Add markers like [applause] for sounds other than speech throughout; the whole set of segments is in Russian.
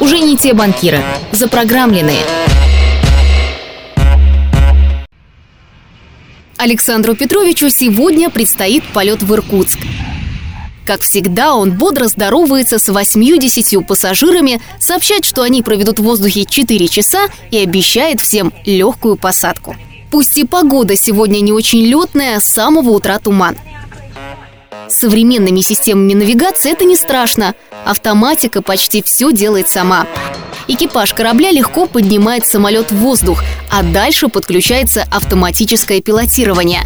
Уже не те банкиры, запрограммленные. Александру Петровичу сегодня предстоит полет в Иркутск. Как всегда, он бодро здоровается с 80 пассажирами, сообщает, что они проведут в воздухе 4 часа и обещает всем легкую посадку. Пусть и погода сегодня не очень летная, с самого утра туман. С современными системами навигации это не страшно. Автоматика почти все делает сама. Экипаж корабля легко поднимает самолет в воздух, а дальше подключается автоматическое пилотирование.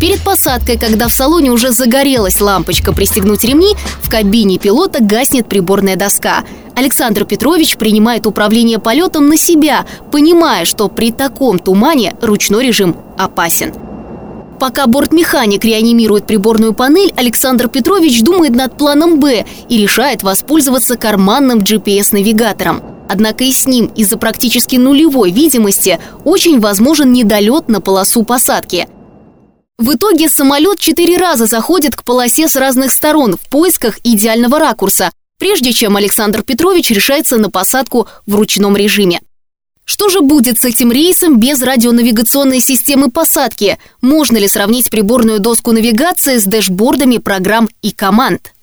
Перед посадкой, когда в салоне уже загорелась лампочка «Пристегнуть ремни», в кабине пилота гаснет приборная доска. Александр Петрович принимает управление полетом на себя, понимая, что при таком тумане ручной режим опасен. Пока бортмеханик реанимирует приборную панель, Александр Петрович думает над планом «Б» и решает воспользоваться карманным GPS-навигатором. Однако и с ним из-за практически нулевой видимости очень возможен недолет на полосу посадки – в итоге самолет четыре раза заходит к полосе с разных сторон в поисках идеального ракурса, прежде чем Александр Петрович решается на посадку в ручном режиме. Что же будет с этим рейсом без радионавигационной системы посадки? Можно ли сравнить приборную доску навигации с дэшбордами программ и команд?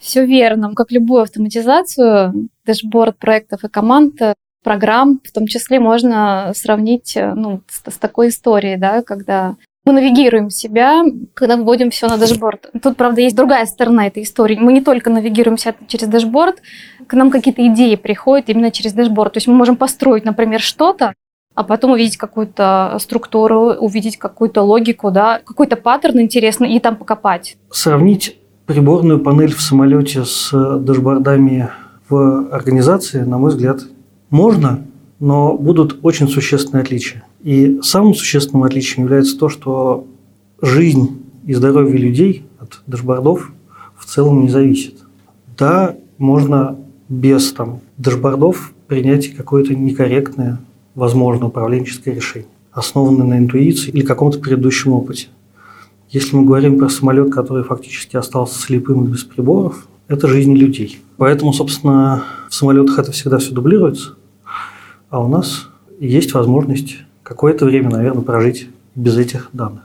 Все верно. Как любую автоматизацию, дэшборд проектов и команд программ, в том числе можно сравнить э, ну, с, с такой историей, да, когда мы навигируем себя, когда вводим все на дашборд. Тут, правда, есть другая сторона этой истории. Мы не только навигируем себя через дашборд, к нам какие-то идеи приходят именно через дашборд. То есть мы можем построить, например, что-то, а потом увидеть какую-то структуру, увидеть какую-то логику, да, какой-то паттерн интересный и там покопать. Сравнить приборную панель в самолете с дашбордами в организации, на мой взгляд, можно, но будут очень существенные отличия. И самым существенным отличием является то, что жизнь и здоровье людей от дашбордов в целом не зависит. Да, можно без там, дашбордов принять какое-то некорректное, возможно, управленческое решение, основанное на интуиции или каком-то предыдущем опыте. Если мы говорим про самолет, который фактически остался слепым и без приборов, это жизни людей. Поэтому, собственно, в самолетах это всегда все дублируется. А у нас есть возможность какое-то время, наверное, прожить без этих данных.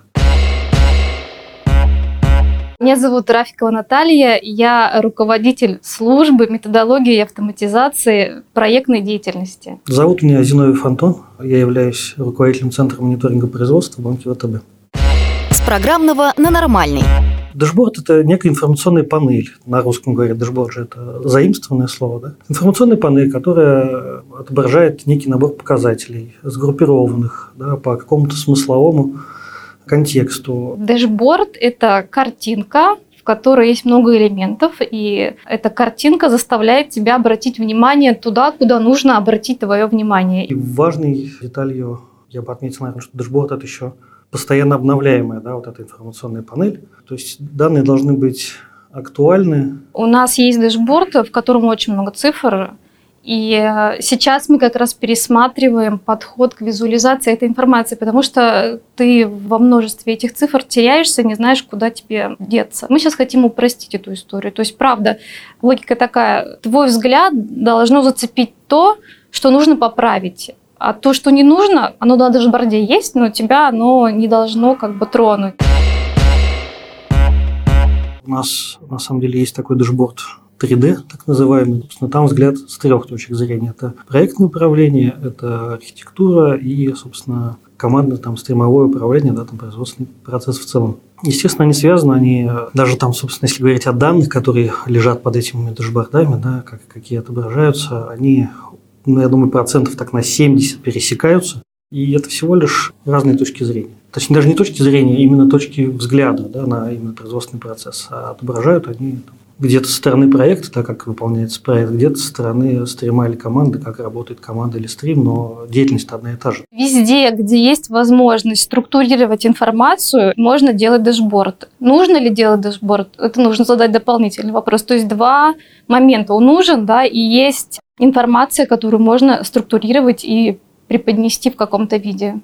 Меня зовут Рафикова Наталья, я руководитель службы методологии и автоматизации проектной деятельности. Зовут меня Зиновий Антон, я являюсь руководителем Центра мониторинга производства в банке ВТБ. С программного на нормальный. Дашборд – это некая информационная панель. На русском говорят дашборд же это заимствованное слово. Да? Информационная панель, которая отображает некий набор показателей, сгруппированных да, по какому-то смысловому контексту. Дашборд – это картинка, в которой есть много элементов, и эта картинка заставляет тебя обратить внимание туда, куда нужно обратить твое внимание. И важной деталью я бы отметил, наверное, что дашборд – это еще постоянно обновляемая, да, вот эта информационная панель. То есть данные должны быть актуальны. У нас есть дэшборд, в котором очень много цифр, и э, сейчас мы как раз пересматриваем подход к визуализации этой информации, потому что ты во множестве этих цифр теряешься, не знаешь, куда тебе деться. Мы сейчас хотим упростить эту историю. То есть, правда, логика такая, твой взгляд должно зацепить то, что нужно поправить. А то, что не нужно, оно на дашборде есть, но тебя оно не должно как бы тронуть. У нас на самом деле есть такой дашборд 3D, так называемый. Собственно, там взгляд с трех точек зрения. Это проектное управление, это архитектура и, собственно, командное там стримовое управление, да, там производственный процесс в целом. Естественно, они связаны, они даже там, собственно, если говорить о данных, которые лежат под этими дашбордами, да, как, какие отображаются, они ну, я думаю, процентов так на 70 пересекаются. И это всего лишь разные точки зрения. Точнее, даже не точки зрения, а именно точки взгляда да, на именно производственный процесс. А отображают они где-то со стороны проекта, так как выполняется проект, где-то со стороны стрима или команды, как работает команда или стрим, но деятельность одна и та же. Везде, где есть возможность структурировать информацию, можно делать дашборд. Нужно ли делать дашборд? Это нужно задать дополнительный вопрос. То есть два момента. Он нужен, да, и есть информация, которую можно структурировать и преподнести в каком-то виде.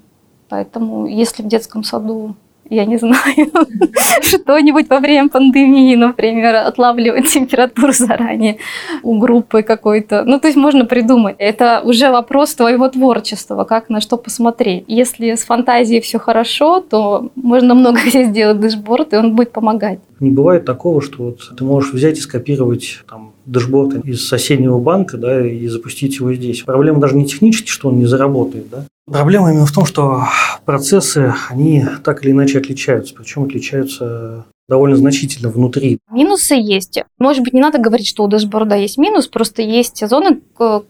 Поэтому если в детском саду я не знаю, [laughs] что-нибудь во время пандемии, например, отлавливать температуру заранее у группы какой-то. Ну, то есть можно придумать. Это уже вопрос твоего творчества, как на что посмотреть. Если с фантазией все хорошо, то можно много [laughs] сделать дэшборд, и он будет помогать. Не бывает такого, что вот ты можешь взять и скопировать там, дэшборд из соседнего банка да, и запустить его здесь. Проблема даже не технически, что он не заработает, да, Проблема именно в том, что процессы, они так или иначе отличаются, причем отличаются довольно значительно внутри. Минусы есть. Может быть, не надо говорить, что у дэшборда есть минус, просто есть зоны,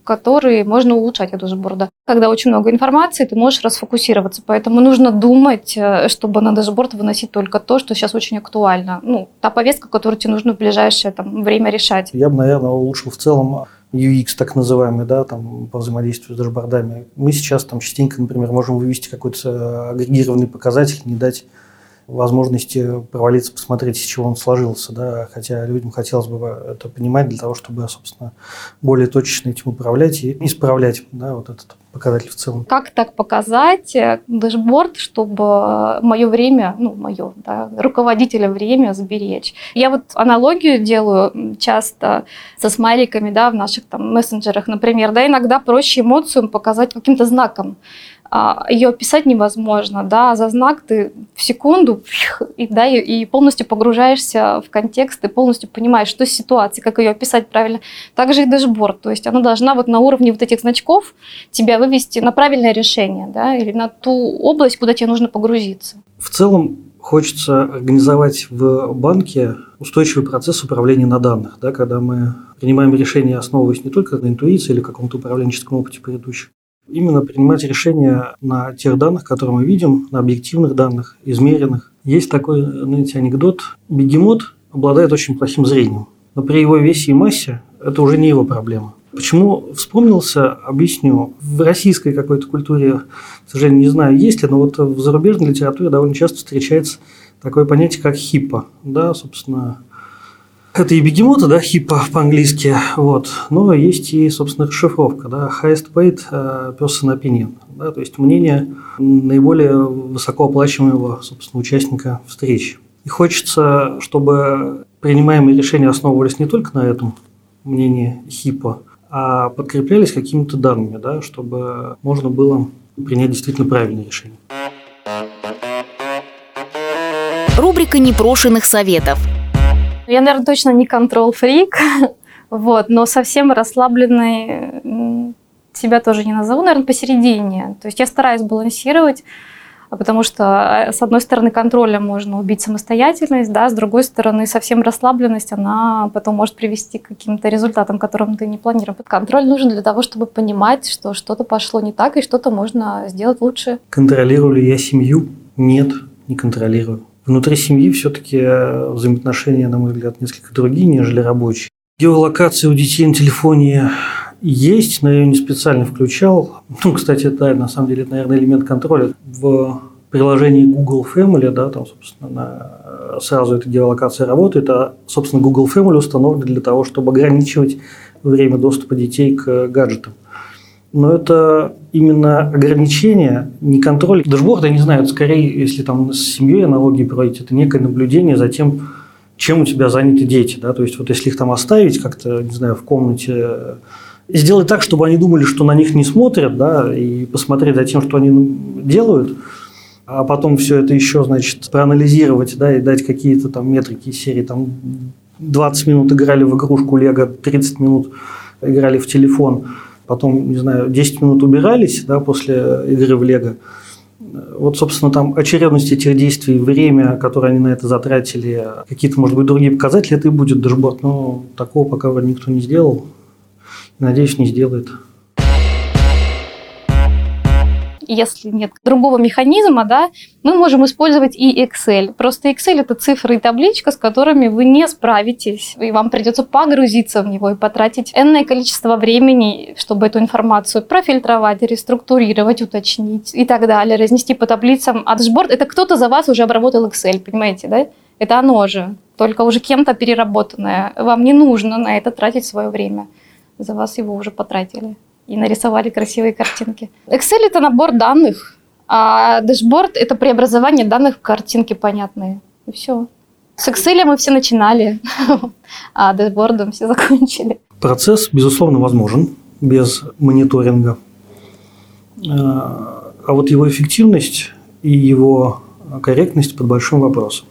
которые можно улучшать у дэшборда. Когда очень много информации, ты можешь расфокусироваться, поэтому нужно думать, э, чтобы на дэшборд выносить только то, что сейчас очень актуально. Ну, та повестка, которую тебе нужно в ближайшее там, время решать. Я бы, наверное, улучшил в целом UX так называемый, да, там, по взаимодействию с дашбордами. Мы сейчас там частенько, например, можем вывести какой-то агрегированный показатель, не дать возможности провалиться, посмотреть, из чего он сложился, да, хотя людям хотелось бы это понимать для того, чтобы, собственно, более точечно этим управлять и исправлять, да, вот этот показатель в целом. Как так показать э, дэшборд, чтобы мое время, ну, мое, да, руководителя время сберечь? Я вот аналогию делаю часто со смайликами, да, в наших там мессенджерах, например, да, иногда проще эмоцию показать каким-то знаком. А, ее описать невозможно, да, за знак ты в секунду и, да, и полностью погружаешься в контекст, и полностью понимаешь, что ситуация, как ее описать правильно. Также и дэшборд, то есть она должна вот на уровне вот этих значков тебя вывести на правильное решение, да, или на ту область, куда тебе нужно погрузиться. В целом хочется организовать в банке устойчивый процесс управления на данных, да, когда мы принимаем решения, основываясь не только на интуиции или каком-то управленческом опыте предыдущих, Именно принимать решения на тех данных, которые мы видим, на объективных данных, измеренных. Есть такой, знаете, анекдот. Бегемот обладает очень плохим зрением, но при его весе и массе это уже не его проблема. Почему вспомнился, объясню. В российской какой-то культуре, к сожалению, не знаю, есть ли, но вот в зарубежной литературе довольно часто встречается такое понятие, как хиппа. Да, собственно, это и бегемота, да, хипа по-английски, вот. Но есть и, собственно, расшифровка, да, highest paid э, person opinion, да, то есть мнение наиболее высокооплачиваемого, собственно, участника встречи. И хочется, чтобы принимаемые решения основывались не только на этом мнении хипа, а подкреплялись какими-то данными, да, чтобы можно было принять действительно правильное решение. Рубрика непрошенных советов – я, наверное, точно не контрол-фрик, [laughs] вот, но совсем расслабленной себя тоже не назову, наверное, посередине. То есть я стараюсь балансировать, потому что, э, с одной стороны, контролем можно убить самостоятельность, да, с другой стороны, совсем расслабленность, она потом может привести к каким-то результатам, которым ты не планировал. Контроль нужен для того, чтобы понимать, что что-то пошло не так, и что-то можно сделать лучше. Контролирую ли я семью? Нет, не контролирую. Внутри семьи все-таки э, взаимоотношения, на мой взгляд, несколько другие, нежели рабочие. Геолокация у детей на телефоне есть, но я ее не специально включал. Ну, кстати, да, на самом деле, это, наверное, элемент контроля. В приложении Google Family, да, там, собственно, э, сразу эта геолокация работает, а, собственно, Google Family установлен для того, чтобы ограничивать время доступа детей к гаджетам но это именно ограничение, не контроль. Дашборд, я не знаю, скорее, если там с семьей аналогии проводить, это некое наблюдение за тем, чем у тебя заняты дети. Да? То есть, вот если их там оставить как-то, не знаю, в комнате, сделать так, чтобы они думали, что на них не смотрят, да, и посмотреть за тем, что они делают, а потом все это еще, значит, проанализировать, да, и дать какие-то там метрики серии, там 20 минут играли в игрушку Лего, 30 минут играли в телефон – потом, не знаю, 10 минут убирались да, после игры в Лего. Вот, собственно, там очередность этих действий, время, которое они на это затратили, какие-то, может быть, другие показатели, это и будет дашборд. Но такого пока никто не сделал. Надеюсь, не сделает если нет другого механизма, да, мы можем использовать и Excel. Просто Excel это цифры и табличка, с которыми вы не справитесь, и вам придется погрузиться в него и потратить энное количество времени, чтобы эту информацию профильтровать, реструктурировать, уточнить и так далее, разнести по таблицам. А это кто-то за вас уже обработал Excel, понимаете, да? Это оно же, только уже кем-то переработанное. Вам не нужно на это тратить свое время. За вас его уже потратили и нарисовали красивые картинки. Excel это набор данных, А дэшборд – это преобразование данных в картинки понятные. И все. С Excel мы все начинали, [laughs] а дэшбордом все закончили. Процесс, безусловно, возможен без мониторинга. А вот его эффективность и его корректность под большим вопросом.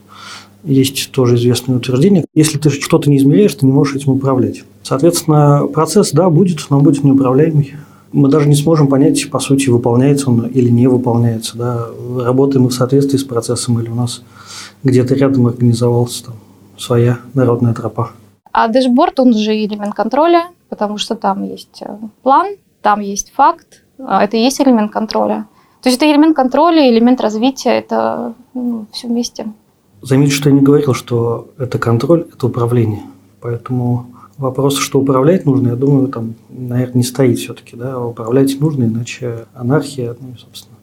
Есть тоже известное утверждение. Если ты что-то не измеряешь, ты не можешь этим управлять. Соответственно, процесс, да, будет, но будет неуправляемый. Мы даже не сможем понять, по сути, выполняется он или не выполняется. Да. Работаем мы в соответствии с процессом, или у нас где-то рядом организовался там своя народная тропа. А дэшборд, он же элемент контроля, потому что там есть э, план, там есть факт, а это и есть элемент контроля. То есть это элемент контроля, элемент развития, это ну, все вместе. Заметьте, что я не говорил, что это контроль, это управление. Поэтому вопрос, что управлять нужно, я думаю, там, наверное, не стоит все-таки. Да? Управлять нужно, иначе анархия, ну, собственно,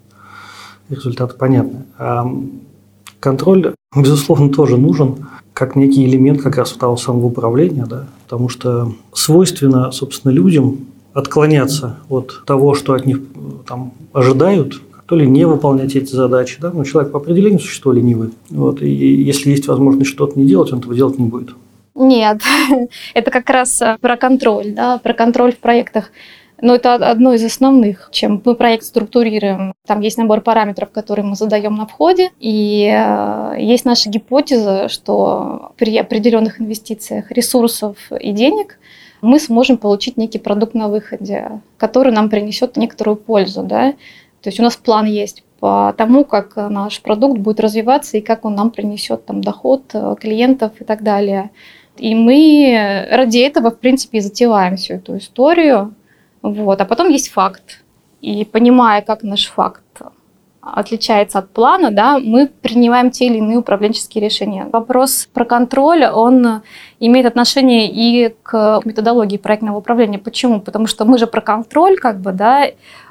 результаты понятны. А контроль, безусловно, тоже нужен как некий элемент как раз того самого управления, да? потому что свойственно, собственно, людям отклоняться от того, что от них там, ожидают, то ли не выполнять эти задачи. Да? Но человек по определению существо ленивый. Вот, и если есть возможность что-то не делать, он этого делать не будет. Нет, [laughs] это как раз э, про контроль, да, про контроль в проектах. Но это одно из основных, чем мы проект структурируем. Там есть набор параметров, которые мы задаем на входе, и э, есть наша гипотеза, что при определенных инвестициях ресурсов и денег мы сможем получить некий продукт на выходе, который нам принесет некоторую пользу. Да? То есть у нас план есть по тому, как наш продукт будет развиваться и как он нам принесет там, доход э, клиентов и так далее. И мы ради этого, в принципе, и затеваем всю эту историю. Вот. А потом есть факт. И понимая, как наш факт отличается от плана, да, мы принимаем те или иные управленческие решения. Вопрос про контроль, он имеет отношение и к методологии проектного управления. Почему? Потому что мы же про контроль, как бы, да,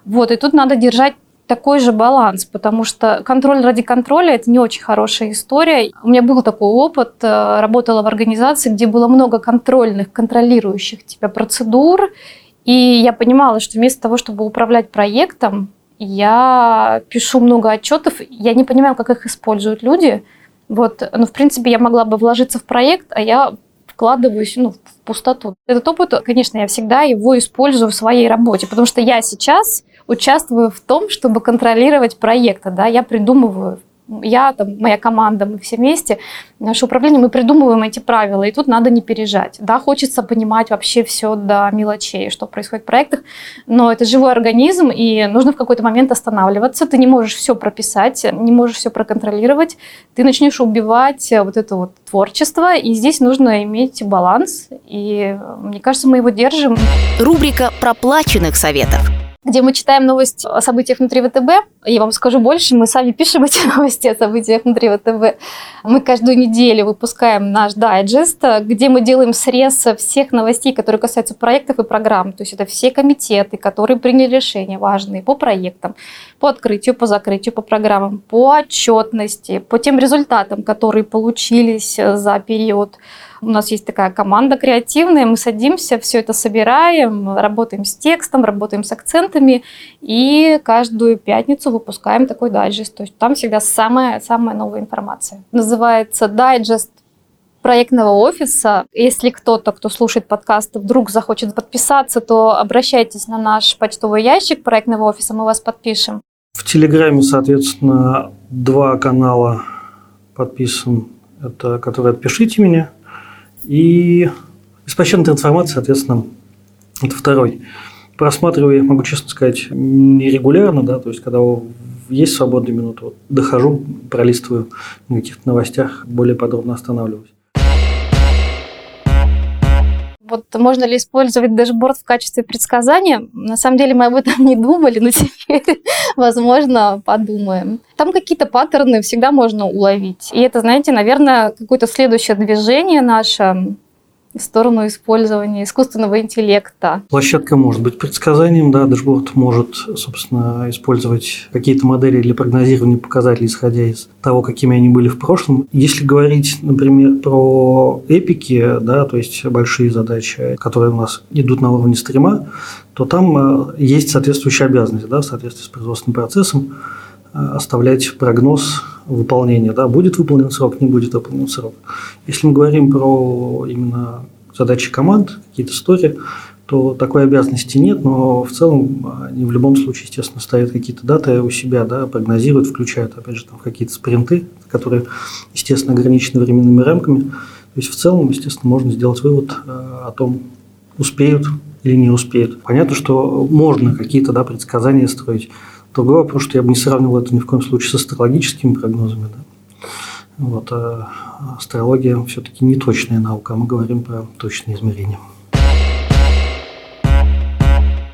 вот, и тут надо держать такой же баланс, потому что контроль ради контроля – это не очень хорошая история. У меня был такой опыт, э, работала в организации, где было много контрольных, контролирующих тебя процедур, и я понимала, что вместо того, чтобы управлять проектом, я пишу много отчетов, я не понимаю, как их используют люди. Вот, но, в принципе, я могла бы вложиться в проект, а я вкладываюсь ну, в пустоту. Этот опыт, конечно, я всегда его использую в своей работе, потому что я сейчас участвую в том, чтобы контролировать проекты. Да? Я придумываю я, там, моя команда, мы все вместе, наше управление, мы придумываем эти правила, и тут надо не пережать. Да, хочется понимать вообще все до мелочей, что происходит в проектах, но это живой организм, и нужно в какой-то момент останавливаться. Ты не можешь все прописать, не можешь все проконтролировать, ты начнешь убивать вот это вот творчество, и здесь нужно иметь баланс, и мне кажется, мы его держим. Рубрика проплаченных советов где мы читаем новости о событиях внутри ВТБ. Я вам скажу больше, мы сами пишем [laughs] эти новости о событиях внутри ВТБ. Мы каждую неделю выпускаем наш дайджест, где мы делаем срез всех новостей, которые касаются проектов и программ. То есть это все комитеты, которые приняли решения важные по проектам, по открытию, по закрытию, по программам, по отчетности, по тем результатам, которые получились за период у нас есть такая команда креативная, мы садимся, все это собираем, работаем с текстом, работаем с акцентами, и каждую пятницу выпускаем такой дайджест. То есть там всегда самая, самая новая информация. Называется дайджест проектного офиса. Если кто-то, кто слушает подкаст, вдруг захочет подписаться, то обращайтесь на наш почтовый ящик проектного офиса, мы вас подпишем. В Телеграме, соответственно, два канала подписан. Это который «Отпишите меня», и беспощадная трансформация, соответственно, это второй. Просматриваю я, могу честно сказать, нерегулярно, да, то есть когда есть свободные минуты, вот, дохожу, пролистываю на каких-то новостях, более подробно останавливаюсь. Вот можно ли использовать дэшборд в качестве предсказания? На самом деле мы об этом [laughs] не думали, но теперь, возможно, подумаем. Там какие-то паттерны всегда можно уловить. И это, знаете, наверное, какое-то следующее движение наше в сторону использования искусственного интеллекта. Площадка может быть предсказанием, да, дашборд может, собственно, использовать какие-то модели для прогнозирования показателей, исходя из того, какими они были в прошлом. Если говорить, например, про эпики, да, то есть большие задачи, которые у нас идут на уровне стрима, то там э, есть соответствующая обязанность, да, в соответствии с производственным процессом, оставлять прогноз выполнения. Да, будет выполнен срок, не будет выполнен срок. Если мы говорим про именно задачи команд, какие-то истории, то такой обязанности нет, но в целом они в любом случае, естественно, ставят какие-то даты у себя, да, прогнозируют, включают, опять же, там какие-то спринты, которые, естественно, ограничены временными рамками. То есть в целом, естественно, можно сделать вывод э, о том, успеют или не успеют. Понятно, что можно какие-то да, предсказания строить. Другой вопрос, что я бы не сравнивал это ни в коем случае с астрологическими прогнозами. Да. Вот, а астрология все-таки не точная наука, а мы говорим про точные измерения.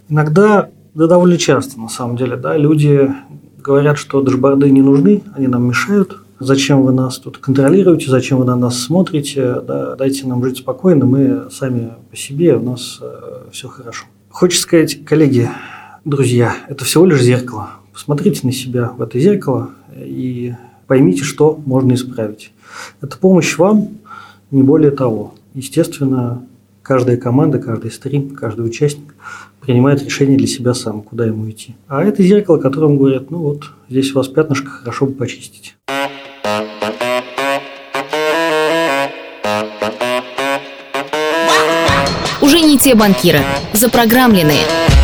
Иногда, да довольно часто на самом деле, да, люди говорят, что дашборды не нужны, они нам мешают. Зачем вы нас тут контролируете, зачем вы на нас смотрите, да, дайте нам жить спокойно, мы сами по себе, у нас э, все хорошо. Хочется сказать, коллеги, друзья, это всего лишь зеркало. Посмотрите на себя в это зеркало и поймите, что можно исправить. Это помощь вам, не более того. Естественно, каждая команда, каждый стрим, каждый участник принимает решение для себя сам, куда ему идти. А это зеркало, которому говорят, ну вот, здесь у вас пятнышко, хорошо бы почистить. Уже не те банкиры, запрограммленные –